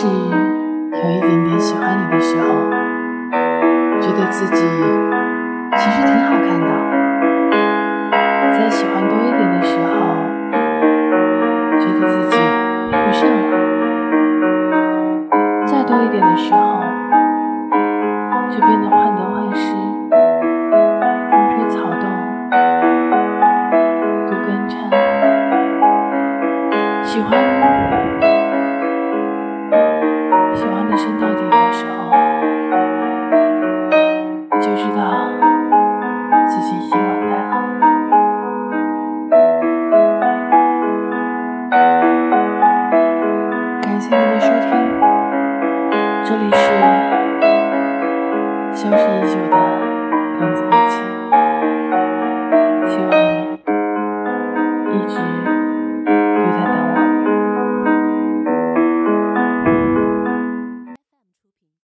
是有一点点喜欢你的时候，觉得自己其实挺好看的。在喜欢多一点的时候，觉得自己配不上了。再多一点的时候，就变得患得患失，风吹草动，多根尘。喜欢。一生到底什么时候，就知道自己已经完蛋了？感谢您的收听，这里是消失已久的唐子墨迹，希望你一直。